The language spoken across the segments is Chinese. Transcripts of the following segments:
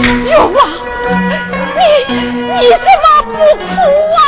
有啊，你你怎么不哭啊？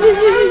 me.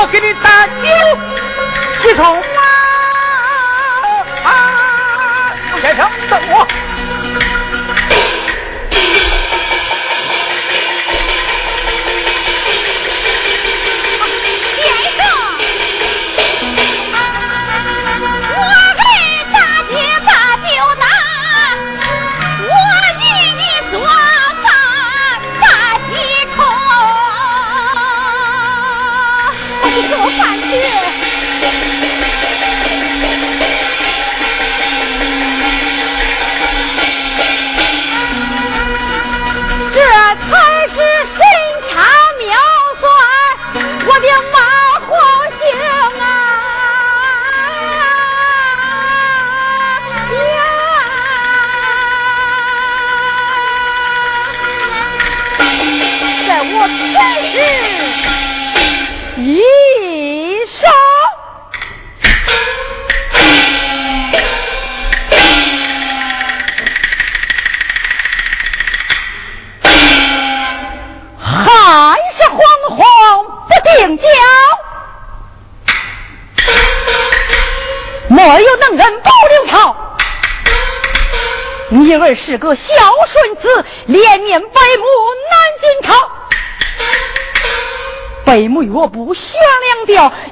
我给你打酒一桶啊！先生，等我。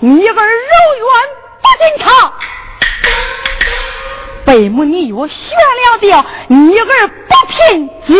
你儿如愿不进朝。北母你若悬了吊，你儿不聘子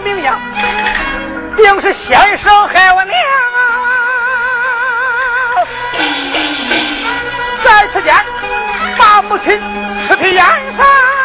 名扬定是先生害我娘啊在此间把母亲尸体严杀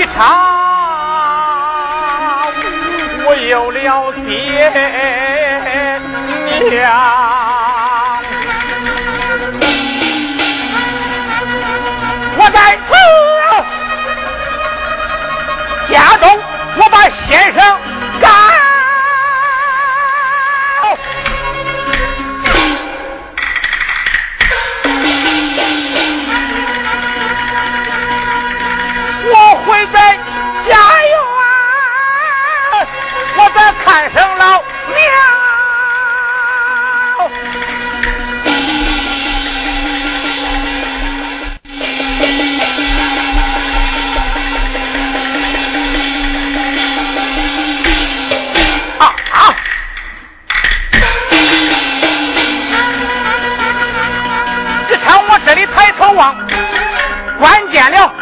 一场，我有了爹娘。我在此家中，我把先生。三声老娘啊啊你看我这里抬头望关键了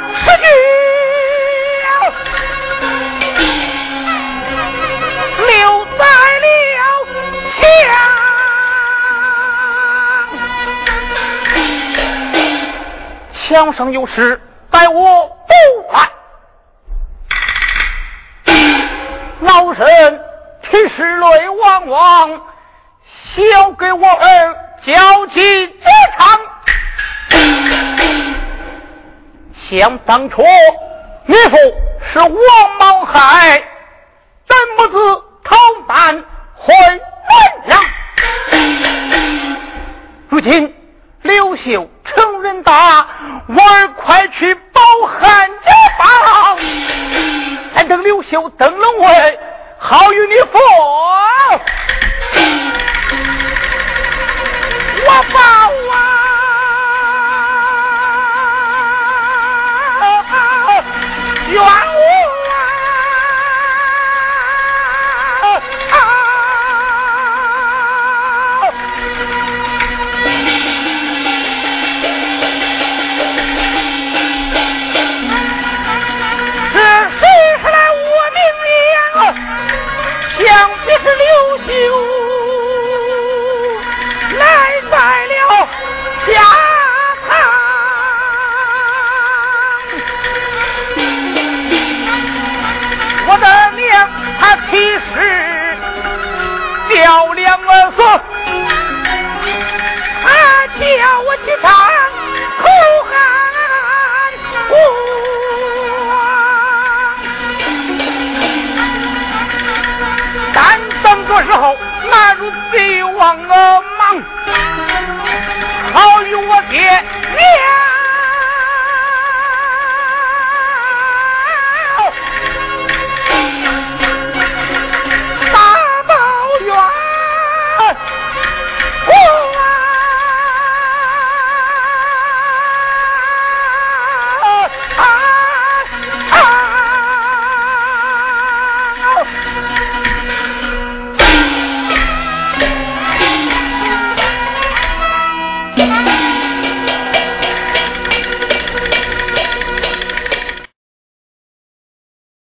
两生有失，待我不还。老身提示泪汪汪，小给我儿交起这场。想当初，你父是王莽害，怎不知逃难回元阳？如今刘秀。成人大，我儿快去报汉家帮，咱等刘秀登龙位，好与你父。我报啊，冤。帮个忙好与我爹